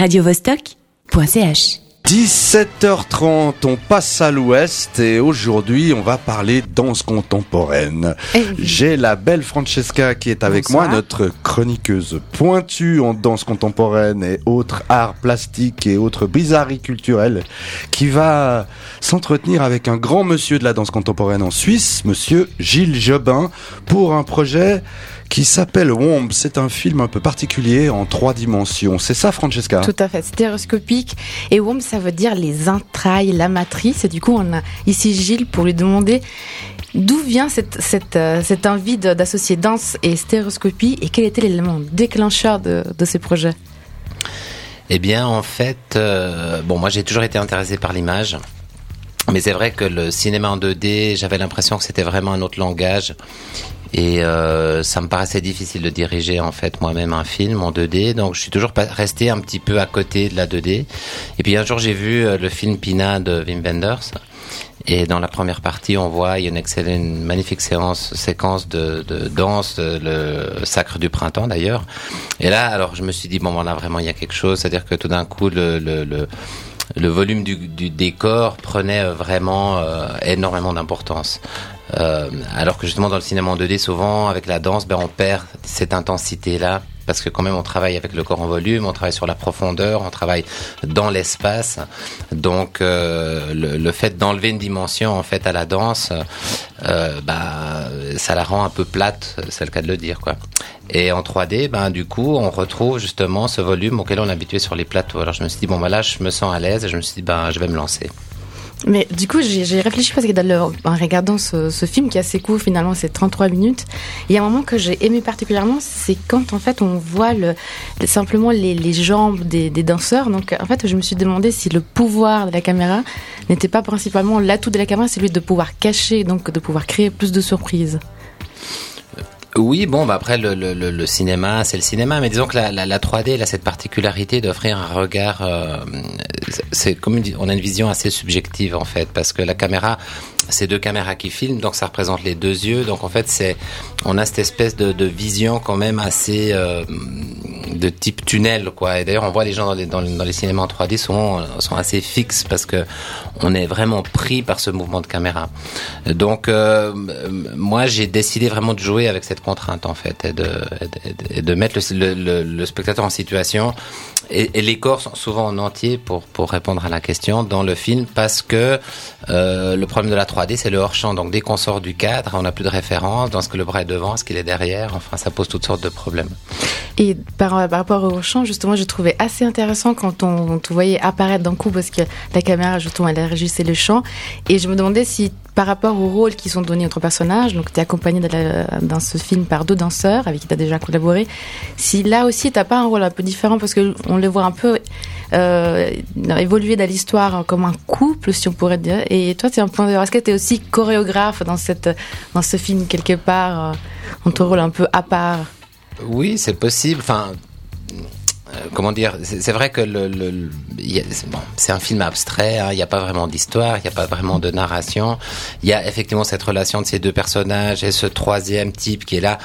radiovostok.ch 17h30, on passe à l'ouest et aujourd'hui on va parler danse contemporaine. Eh J'ai la belle Francesca qui est avec Bonsoir. moi, notre chroniqueuse pointue en danse contemporaine et autres arts plastiques et autres bizarreries culturelles, qui va s'entretenir avec un grand monsieur de la danse contemporaine en Suisse, monsieur Gilles Jobin, pour un projet qui s'appelle Womb. C'est un film un peu particulier en trois dimensions. C'est ça Francesca? Tout à fait, stéréoscopique. Et womb, ça veut dire les entrailles, la matrice. Et du coup, on a ici Gilles pour lui demander d'où vient cette, cette, euh, cette envie d'associer danse et stéréoscopie et quel était l'élément déclencheur de, de ces projets? Eh bien, en fait, euh, bon, moi j'ai toujours été intéressé par l'image. Mais c'est vrai que le cinéma en 2D, j'avais l'impression que c'était vraiment un autre langage. Et euh, ça me paraissait difficile de diriger en fait moi-même un film en 2D. Donc je suis toujours resté un petit peu à côté de la 2D. Et puis un jour j'ai vu euh, le film Pina de Wim Wenders. Et dans la première partie, on voit il y a une excellente, magnifique séance, séquence de, de danse, de- le sacre du printemps d'ailleurs. Et là, alors je me suis dit bon, ben là vraiment il y a quelque chose, c'est-à-dire que tout d'un coup le, le, le volume du, du décor prenait euh, vraiment euh, énormément d'importance. Euh, alors que justement dans le cinéma en 2D, souvent avec la danse, ben, on perd cette intensité-là. Parce que quand même on travaille avec le corps en volume, on travaille sur la profondeur, on travaille dans l'espace. Donc euh, le, le fait d'enlever une dimension en fait à la danse, euh, bah, ça la rend un peu plate, c'est le cas de le dire quoi. Et en 3D, ben du coup, on retrouve justement ce volume auquel on est habitué sur les plateaux. Alors je me suis dit bon ben là, je me sens à l'aise et je me suis dit ben je vais me lancer. Mais du coup, j'ai réfléchi parce que dans en regardant ce, ce film qui est assez court, finalement, c'est 33 minutes, il y a un moment que j'ai aimé particulièrement, c'est quand en fait on voit le, simplement les, les jambes des, des danseurs. Donc en fait, je me suis demandé si le pouvoir de la caméra n'était pas principalement l'atout de la caméra, c'est lui de pouvoir cacher, donc de pouvoir créer plus de surprises. Oui, bon, bah après le, le, cinéma, c'est le cinéma, mais disons que la, la, la 3D, elle a cette particularité d'offrir un regard. euh, c'est comme une- on a une vision assez subjective en fait, parce que la caméra, c'est deux caméras qui filment, donc ça représente les deux yeux, donc en fait c'est, on a cette espèce de, vision quand même assez euh, de type tunnel, quoi. Et d'ailleurs, on voit les gens dans les, dans, dans les cinémas en 3D souvent euh, sont assez fixes parce que on est vraiment pris par ce mouvement de caméra. Donc, euh, moi, j'ai décidé vraiment de jouer avec cette contrainte en fait et de, et de, et de mettre le, le- le spectateur en situation. Et, les corps sont souvent en entier pour pour répondre à la question dans le film parce que euh, le problème de la 3D c'est le hors champ. Donc dès qu'on sort du cadre, on n'a plus de référence dans ce que le bras est devant, ce qu'il est derrière. Enfin, ça pose toutes sortes de problèmes. Et par, par rapport au chant, justement, je trouvais assez intéressant quand on, te voyait apparaître d'un coup parce que la caméra, justement, elle régissait le chant. Et je me demandais si, par rapport aux rôles qui sont donnés aux personnages, donc tu es accompagné dans ce film par deux danseurs avec qui tu as déjà collaboré, si là aussi t'as pas un rôle un peu différent parce que on le voit un peu euh, évoluer dans l'histoire comme un couple, si on pourrait dire. Et toi, c'est un point de Est-ce que tu es aussi chorégraphe dans, cette, dans ce film quelque part, euh, dans ton rôle un peu à part? Oui, c'est possible. Enfin, comment dire C'est vrai que le, le- c'est- un film abstrait. hein, Il n'y a pas vraiment d'histoire, il n'y a pas vraiment de narration. Il y a effectivement cette relation de ces deux personnages et ce troisième type qui est là.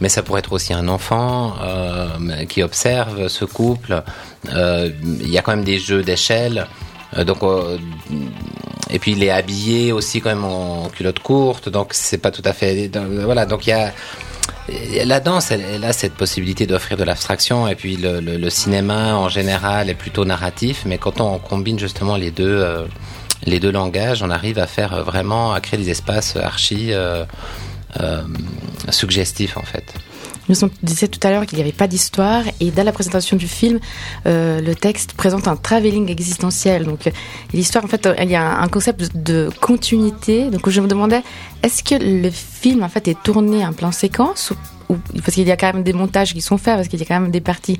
Mais ça pourrait être aussi un enfant euh, qui observe ce couple. Euh, Il y a quand même des jeux d'échelle. Euh, donc, euh, et puis il est habillé aussi quand même en culotte courte, donc c'est pas tout à fait. Voilà, donc il y a la danse, elle, a cette possibilité d'offrir de l'abstraction, et puis le, le- cinéma en général est plutôt narratif, mais quand on combine justement les deux, euh, les deux langages, on arrive à faire vraiment, à créer des espaces archi euh, euh, suggestifs en fait. Nous disait tout à l'heure qu'il n'y avait pas d'histoire et dans la présentation du film, euh, le texte présente un travelling existentiel. Donc euh, l'histoire, en fait, euh, il y a un concept de continuité. Donc je me demandais, est-ce que le film en fait est tourné en plan séquence ou- parce qu'il y a quand même des montages qui sont faits, parce qu'il y a quand même des parties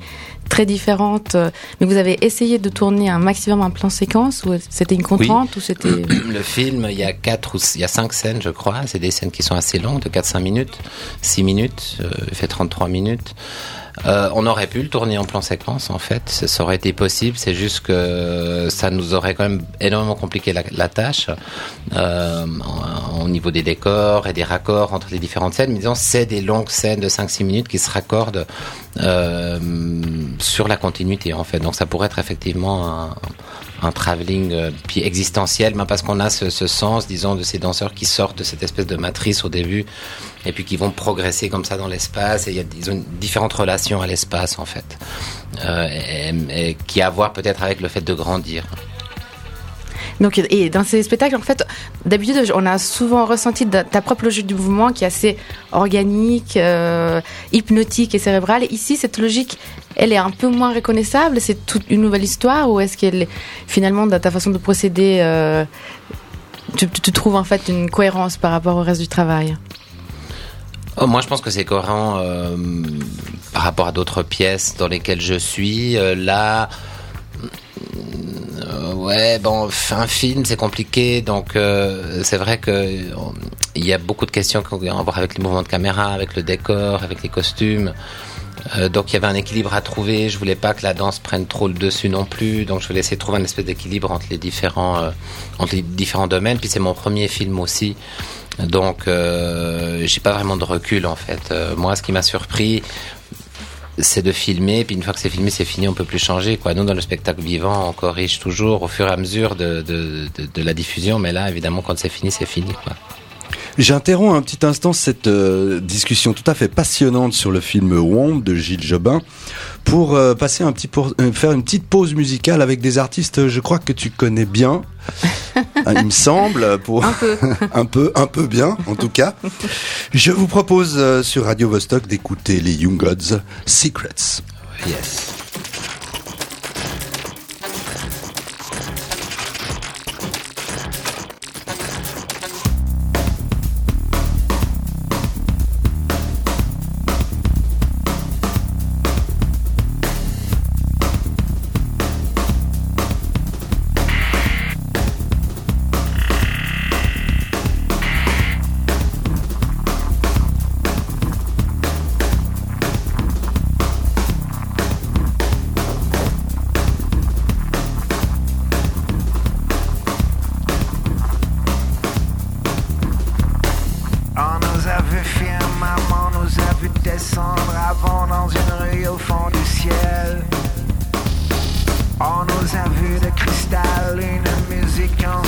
très différentes. euh, Mais vous avez essayé de tourner un maximum en plan séquence ou c'était une contrainte ou c'était Le film, il y a quatre ou il y a cinq scènes, je crois. C'est des scènes qui sont assez longues, de 4-5 minutes, 6 minutes, euh, il fait 33 minutes. Euh, on aurait pu le tourner en plan séquence, en fait. Ça, aurait été possible. C'est juste que ça nous aurait quand même énormément compliqué la, la tâche euh, au niveau des décors et des raccords entre les différentes scènes. Mais disons, c'est des longues scènes de 5-6 minutes qui se raccordent euh, sur la continuité en fait. Donc ça pourrait être effectivement un, un travelling euh, existentiel, mais parce qu'on a ce, sens, disons, de ces danseurs qui sortent de cette espèce de matrice au début et puis qui vont progresser comme ça dans l'espace. Et il y a, ils différentes relations à l'espace en fait, euh, et, et, qui a à voir peut-être avec le fait de grandir. Donc, et dans ces spectacles, en fait, d'habitude, on a souvent ressenti ta propre logique du mouvement qui est assez organique, euh, hypnotique et cérébrale. Ici, cette logique, elle est un peu moins reconnaissable. C'est toute une nouvelle histoire ou est-ce qu'elle, finalement, dans ta façon de procéder, euh, tu, trouves en fait une cohérence par rapport au reste du travail? Oh, moi, je pense que c'est cohérent euh, par rapport à d'autres pièces dans lesquelles je suis. Là, ouais, bon, un film, c'est compliqué, donc euh, c'est vrai que il y a beaucoup de questions qui ont à voir avec les mouvements de caméra, avec le décor, avec les costumes. Euh, donc il y avait un équilibre à trouver. Je voulais pas que la danse prenne trop le dessus non plus. Donc je voulais essayer de trouver un espèce d'équilibre entre les différents euh, entre les différents domaines. Puis c'est mon premier film aussi. Donc euh, j'ai pas vraiment de recul en fait. Euh, moi, ce qui m'a surpris, c'est de filmer, puis une fois que c'est filmé, c'est fini, on peut plus changer. Quoi. Nous, dans le spectacle vivant, on corrige toujours au fur et à mesure de, de, de, la diffusion, mais là, évidemment, quand c'est fini, c'est fini. Quoi. J'interromps un petit instant cette euh, discussion tout à fait passionnante sur le film Womb de Gilles Jobin pour euh, passer un petit pour, euh, faire une petite pause musicale avec des artistes, je crois que tu connais bien. Il me semble pour un peu. un peu un peu bien en tout cas. Je vous propose euh, sur Radio Vostok d'écouter les Young Gods Secrets. Yes. au fond du ciel. On nous a vu de cristal, une musique en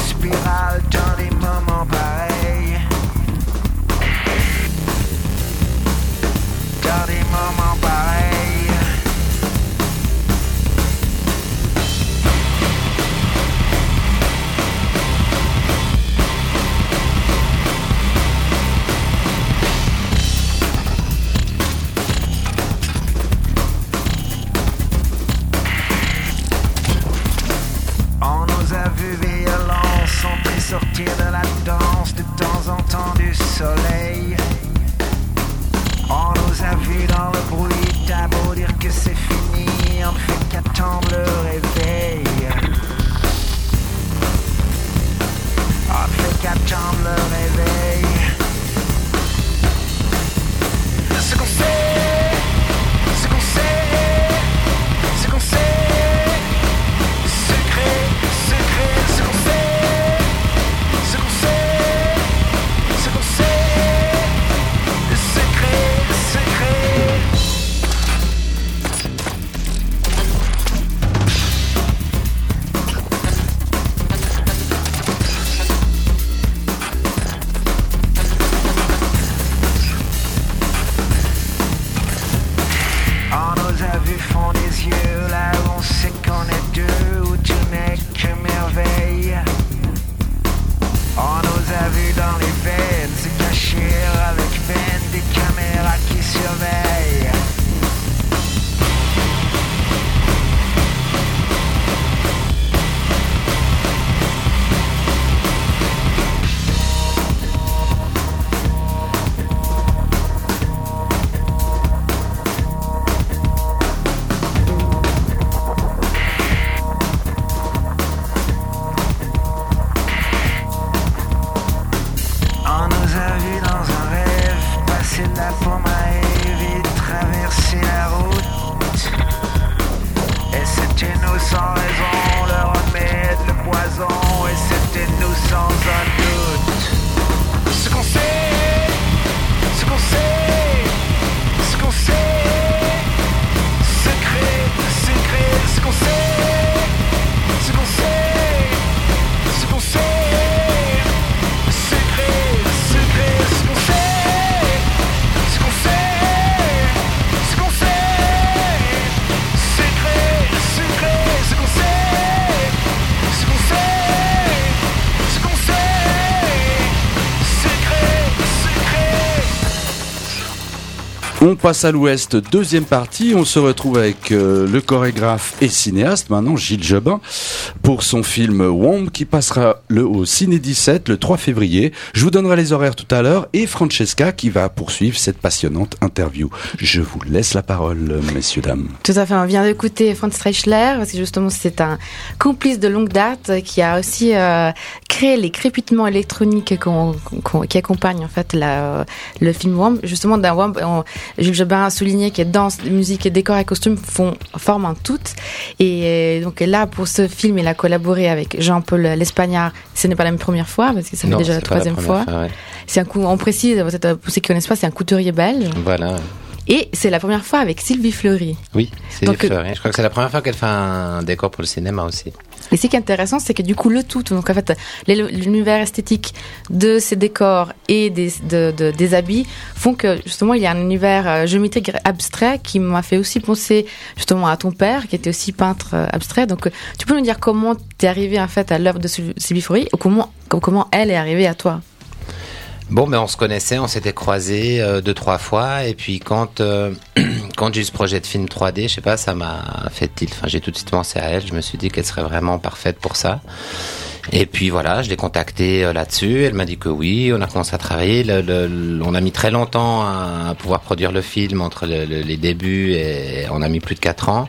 passe à l'ouest, deuxième partie. On se retrouve avec euh, le chorégraphe et cinéaste, maintenant Gilles Jobin, pour son film Womb qui passera le, au Ciné 17 le 3 février. Je vous donnerai les horaires tout à l'heure et Francesca qui va poursuivre cette passionnante interview. Je vous laisse la parole, messieurs, dames. Tout à fait. On vient d'écouter Franz Reichler parce que justement c'est un complice de longue date qui a aussi euh, créé les crépitements électroniques qui accompagnent en fait la, le film Womb. Justement, dans Womb, Jules Jobin a souligné que danse, musique, décor et costumes font, forment un tout. Et donc là, pour ce film, il a collaboré avec Jean-Paul L'Espagnard. Ce n'est pas la première fois, parce que ça fait déjà la troisième fois. C'est un coup, on précise, pour ceux qui connaissent pas, c'est un couturier belge. Voilà. Et c'est la première fois avec Sylvie Fleury. Oui, Sylvie Fleury. Je crois que c'est la première fois qu'elle fait un décor pour le cinéma aussi. Et ce qui est intéressant, c'est que du coup, le tout, donc en fait, l'univers esthétique de ces décors et des, des habits font que justement, il y a un univers euh, géométrique abstrait qui m'a fait aussi penser justement à ton père, qui était aussi peintre euh, abstrait. Donc, tu peux nous dire comment tu es arrivé en fait à l'œuvre de Sylvie Fleury ou comment, comment elle est arrivée à toi? Bon, mais on se connaissait, on s'était croisés euh, deux trois fois, et puis quand euh, quand j'ai eu ce projet de film 3D, je sais pas, ça m'a fait tilt. Enfin, j'ai tout de suite pensé à elle. Je me suis dit qu'elle serait vraiment parfaite pour ça. Et puis voilà, je l'ai contactée euh, là-dessus. Elle m'a dit que oui. On a commencé à travailler. Le, on a mis très longtemps à, pouvoir produire le film entre les débuts et on a mis plus de quatre ans.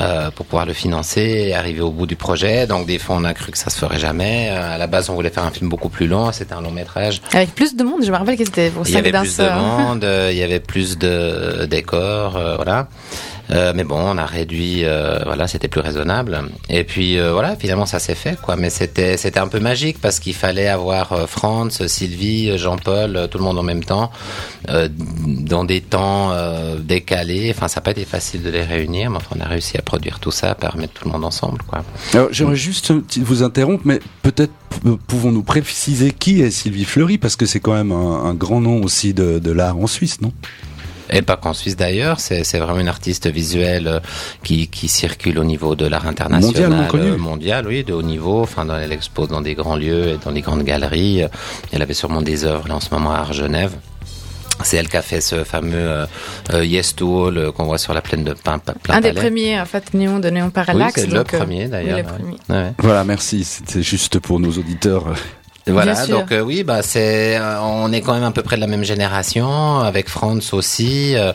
Euh, pour pouvoir le financer et arriver au bout du projet. Donc des fois on a cru que ça se ferait jamais. Euh, à la base on voulait faire un film beaucoup plus long, c'était un long métrage. Avec plus de monde, je me rappelle que c'était pour Il y avait plus de monde, il y avait plus de décors, euh, voilà. Euh, mais bon, on a réduit, euh, voilà, c'était plus raisonnable. Et puis euh, voilà, finalement ça s'est fait, quoi. Mais c'était c'était un peu magique parce qu'il fallait avoir Franz, Sylvie, Jean-Paul, tout le monde en même temps, dans des temps décalés. Enfin, ça n'a pas été facile de les réunir, mais enfin, on a réussi à produire tout ça, à mettre tout le monde ensemble, quoi. Alors, j'aimerais juste vous interrompre, mais peut-être pouvons-nous préciser qui est Sylvie Fleury? Parce que c'est quand même un, grand nom aussi de, de l'art en Suisse, non? Et pas qu'en Suisse d'ailleurs, c'est vraiment une artiste visuelle euh, qui, qui circule au niveau de l'art international, euh, mondial, oui, de haut niveau. Enfin, dans, elle expose dans des grands lieux et dans des grandes galeries. Elle avait sûrement des œuvres là en ce moment à Genève. C'est elle qui a fait ce fameux euh, Yes to All qu'on voit sur la plaine de Pain. Un des premiers, en fait, néon de Néon Parallax. Oui, c'est le premier d'ailleurs. Voilà, merci. C'était juste pour nos auditeurs voilà, donc euh, oui, bah c'est, euh, on est quand même à peu près de la même génération, avec Franz aussi. Euh,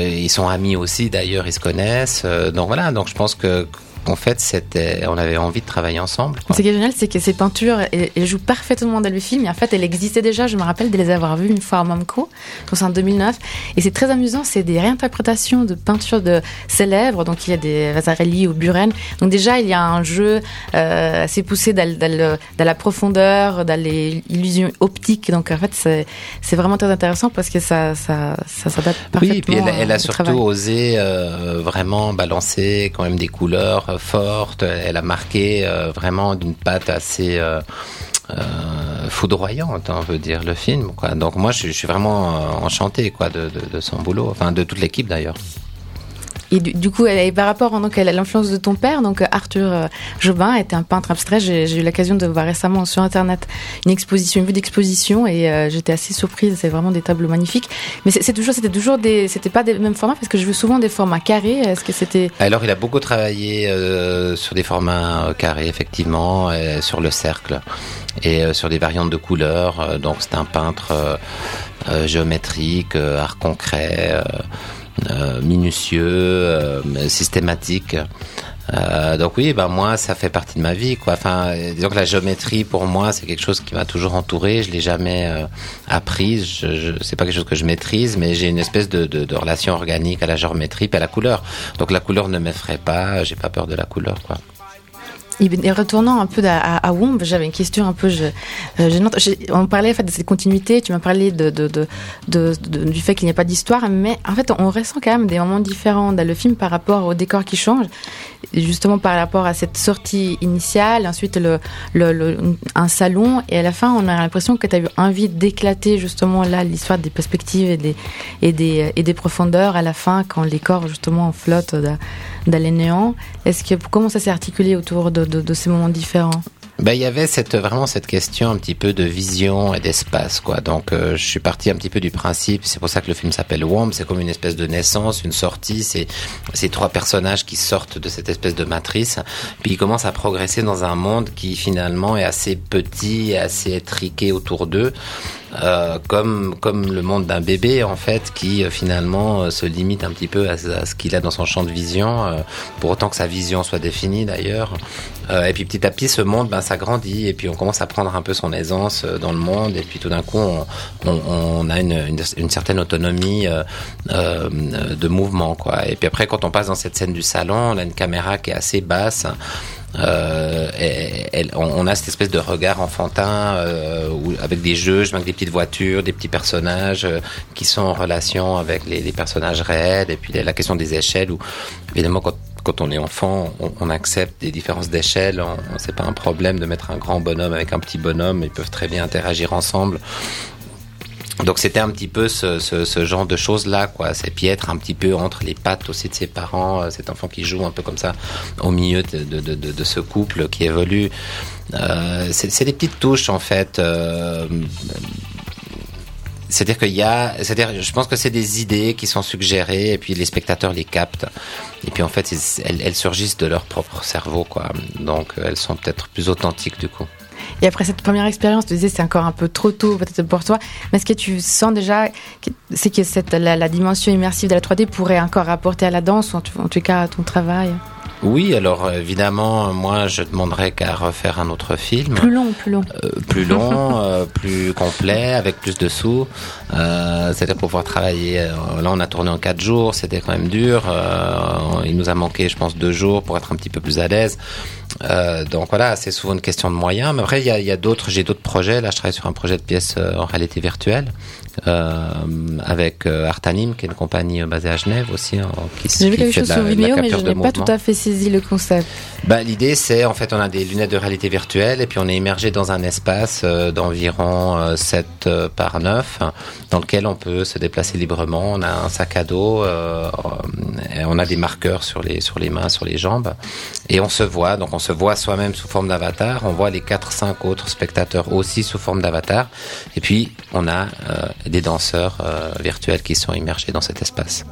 ils sont amis aussi, d'ailleurs, ils se connaissent. donc voilà, donc je pense que en fait, c'était, on avait envie de travailler ensemble. Ce qui est génial, c'est que ces peintures, elles, jouent parfaitement dans le film. Et en fait, elles existaient déjà. Je me rappelle de les avoir vues une fois à Mamco, en 2009. Et c'est très amusant. C'est des réinterprétations de peintures de célèbres. Donc, il y a des Vasarely ou Buren. Donc, déjà, il y a un jeu euh, assez poussé dans, dans, la profondeur, dans les illusions optiques. Donc, en fait, c'est vraiment très intéressant parce que ça, ça, ça s'adapte parfaitement. Oui, et puis elle, a surtout osé euh, vraiment balancer quand même des couleurs forte. Elle a marqué euh, vraiment d'une patte assez euh, euh, foudroyante, on veut dire, le film. Donc moi, je, suis vraiment enchanté quoi, de, de son boulot, enfin de toute l'équipe d'ailleurs. Et du, coup, et par rapport donc, à l'influence de ton père, donc Arthur euh, Jobin était un peintre abstrait. J'ai eu l'occasion de voir récemment sur Internet une exposition, une vue d'exposition, et euh, j'étais assez surprise. C'est vraiment des tableaux magnifiques. Mais c'est toujours, c'était toujours des, c'était pas des mêmes formats parce que je veux souvent des formats carrés. Est-ce que c'était Alors, il a beaucoup travaillé euh, sur des formats carrés, effectivement, sur le cercle et sur des variantes de couleurs. donc, c'est un peintre géométrique, art concret. Euh, minutieux, euh, systématique. Euh, donc oui, ben moi ça fait partie de ma vie quoi. Enfin, disons que la géométrie pour moi c'est quelque chose qui m'a toujours entouré. Je l'ai jamais euh, apprise. Je, je c'est pas quelque chose que je maîtrise, mais j'ai une espèce de, de, de, relation organique à la géométrie et à la couleur. Donc la couleur ne m'effraie pas. J'ai pas peur de la couleur quoi. Et retournant un peu à, Womb, j'avais une question un peu je, euh, On parlait en fait de cette continuité, tu m'as parlé du fait qu'il n'y a pas d'histoire, mais en fait on ressent quand même des moments différents dans le film par rapport au décor qui change, justement par rapport à cette sortie initiale, ensuite un salon, et à la fin on a l'impression que tu as eu envie d'éclater justement là l'histoire des perspectives et des, profondeurs à la fin quand les corps justement flottent dans, dans les néants. Est-ce que comment ça s'est articulé autour de, de, ces moments différents Ben, il y avait cette, vraiment cette question un petit peu de vision et d'espace, quoi. Donc, euh, je suis parti un petit peu du principe, c'est pour ça que le film s'appelle Womb, c'est comme une espèce de naissance, une sortie, c'est ces trois personnages qui sortent de cette espèce de matrice, puis ils commencent à progresser dans un monde qui finalement est assez petit, assez étriqué autour d'eux. Euh, comme comme le monde d'un bébé en fait qui euh, finalement euh, se limite un petit peu à, ce qu'il a dans son champ de vision pour autant que sa vision soit définie d'ailleurs. Et puis petit à petit ce monde ben ça grandit et puis on commence à prendre un peu son aisance dans le monde et puis tout d'un coup on, on, on a une, une, une, certaine autonomie de mouvement quoi. Et puis après quand on passe dans cette scène du salon on a une caméra qui est assez basse euh, on, a cette espèce de regard enfantin euh, avec des jeux, avec des petites voitures, des petits personnages euh, qui sont en relation avec les, les, personnages réels. Et puis la question des échelles, où évidemment quand, quand on est enfant, on, on accepte des différences d'échelle. C'est pas un problème de mettre un grand bonhomme avec un petit bonhomme. Ils peuvent très bien interagir ensemble. Donc c'était un petit peu ce, genre de choses là, quoi. C'est puis être un petit peu entre les pattes aussi de ses parents, euh, cet enfant qui joue un peu comme ça au milieu de ce couple qui évolue. Euh, c'est des petites touches en fait. Euh, c'est-à-dire qu'il y a, c'est-à-dire, je pense que c'est des idées qui sont suggérées et puis les spectateurs les captent. Et puis en fait, elles, elles surgissent de leur propre cerveau, quoi. Donc elles sont peut-être plus authentiques du coup. Et après cette première expérience, tu disais c'est encore un peu trop tôt peut-être pour toi, mais est-ce que tu sens déjà, c'est que cette, la, la, dimension immersive de la 3D pourrait encore apporter à la danse, ou en, en tout cas à ton travail? Oui, alors évidemment, moi je demanderais qu'à refaire un autre film. Plus long, plus long. Euh, plus long, euh, plus complet, avec plus de sous. Euh, c'était pour pouvoir travailler. Là, on a tourné en quatre jours, c'était quand même dur. Il nous a manqué, je pense, deux jours pour être un petit peu plus à l'aise. Donc voilà, c'est souvent une question de moyens. Mais après, il y a, a d'autres, j'ai d'autres projets. Là, je travaille sur un projet de pièce en réalité virtuelle euh, avec euh, Artanim, qui est une compagnie basée à Genève aussi, hein, qui, J'ai vu quelque chose sur vidéo, mais je n'ai pas tout à fait saisi le concept. Bah, L'idée, c'est en fait, on a des lunettes de réalité virtuelle et puis on est immergé dans un espace euh, d'environ euh, 7 euh, par 9 dans lequel on peut se déplacer librement. On a un sac à dos, euh, on a des marqueurs sur les, sur les mains, sur les jambes et on se voit. Donc on se voit soi-même sous forme d'avatar. On voit les 4-5 autres spectateurs aussi sous forme d'avatar. Et puis, on a des danseurs virtuels qui sont immergés dans cet espace.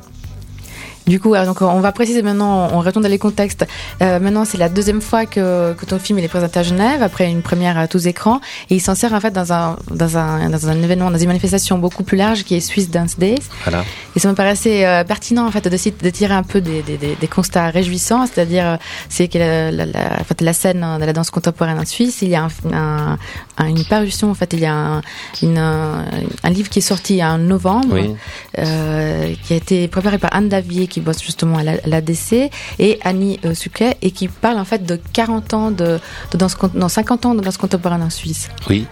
Du coup, donc on va préciser maintenant, on retourne dans les contextes. Euh, maintenant, c'est la deuxième fois que, que ton film il est présenté à Genève après une première à tous écrans et il s'en sert en fait dans un dans un dans un événement, dans une manifestation beaucoup plus large qui est Swiss Dance Days. Voilà. Et ça me paraissait euh, pertinent en fait de, de tirer un peu des, des, des constats réjouissants, c'est-à-dire c'est que la, la, la, en fait, la scène de la danse contemporaine en Suisse, il y a un, un, une parution en fait, il y a un, une, un livre qui est sorti en novembre, oui. euh, qui a été préparé par Anne Davier qui bosse justement à l'ADC et Annie euh, Suquet et qui parle en fait de 40 ans de, de danse, non 50 ans de danse contemporaine en Suisse. Oui.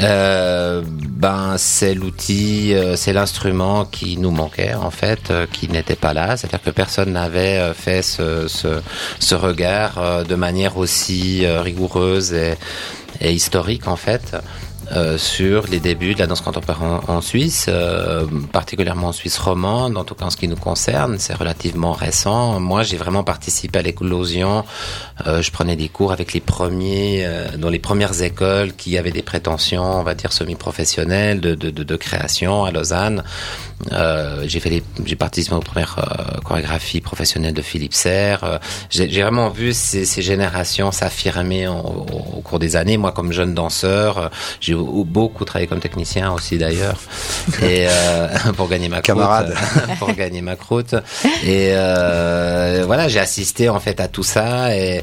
Euh, ben c'est l'outil, euh, c'est l'instrument qui nous manquait en fait, qui n'était pas là. C'est-à-dire que personne n'avait fait ce, ce, regard de manière aussi rigoureuse et historique en fait. Euh, sur les débuts de la danse contemporaine en, Suisse, euh, particulièrement en Suisse romande, en tout cas en ce qui nous concerne, c'est relativement récent. Moi, j'ai vraiment participé à l'éclosion. Euh, je prenais des cours avec les premiers, euh, dans les premières écoles qui avaient des prétentions, on va dire semi-professionnelles de, de, de, de, création à Lausanne. Euh, j'ai fait, les, j'ai participé aux premières chorégraphies professionnelles de Philippe Serre. j'ai, j'ai vraiment vu ces, ces générations s'affirmer au, au cours des années. Moi, comme jeune danseur, j'ai beaucoup travaillé comme technicien aussi d'ailleurs et euh, pour gagner ma camarade pour gagner ma croûte et euh, voilà j'ai assisté en fait à tout ça et,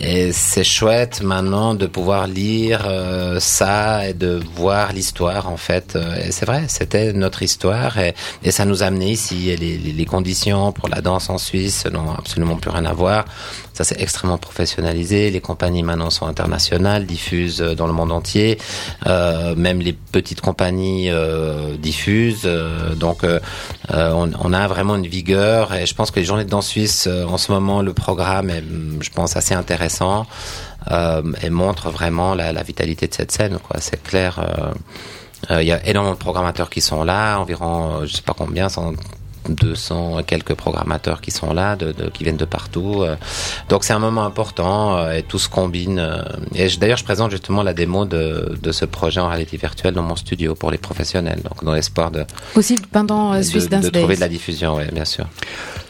et c'est chouette maintenant de pouvoir lire euh, ça et de voir l'histoire en fait. Et c'est vrai c'était notre histoire et, et, ça nous a amené ici. Et les, les, conditions pour la danse en Suisse n'ont absolument plus rien à voir. Ça c'est extrêmement professionnalisé. Les compagnies maintenant sont internationales diffusent dans le monde entier. Euh, même les petites compagnies euh, diffusent. Euh, donc, euh, on, on, a vraiment une vigueur. Et je pense que les journées de danse suisse, euh, en ce moment, le programme est, je pense, assez intéressant et montre vraiment la, vitalité de cette scène. Quoi, c'est clair. Il y a énormément de programmateurs qui sont là, environ, je sais pas combien, 200 quelques programmateurs qui sont là, de, qui viennent de partout. Euh. Donc c'est un moment important euh, et tout se combine. Euh. Et d'ailleurs, je présente justement la démo de, de, ce projet en réalité virtuelle dans mon studio pour les professionnels, donc dans l'espoir de aussi pendant Swiss de, de trouver de la diffusion, oui, bien sûr.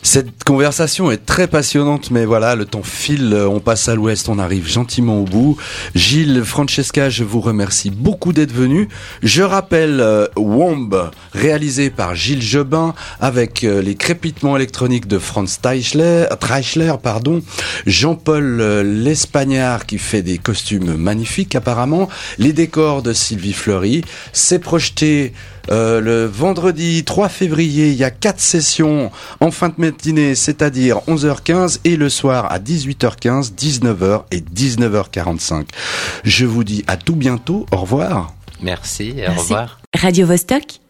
Cette conversation est très passionnante, mais voilà, le temps file, on passe à l'ouest, on arrive gentiment au bout. Gilles, Francesca, je vous remercie beaucoup d'être venus. Je rappelle euh, Womb, réalisé par Gilles Jobin, avec euh, les crépitements électroniques de Franz Teichler, Treichler, pardon, Jean-Paul euh, L'Espagnard qui fait des costumes magnifiques apparemment, les décors de Sylvie Fleury. C'est projeté euh, le vendredi 3 février, il y a quatre sessions en fin de matinée, c'est-à-dire 11h15 et le soir à 18h15, 19h et 19h45. Je vous dis à tout bientôt. Au revoir. Merci et au revoir. Radio -Vostok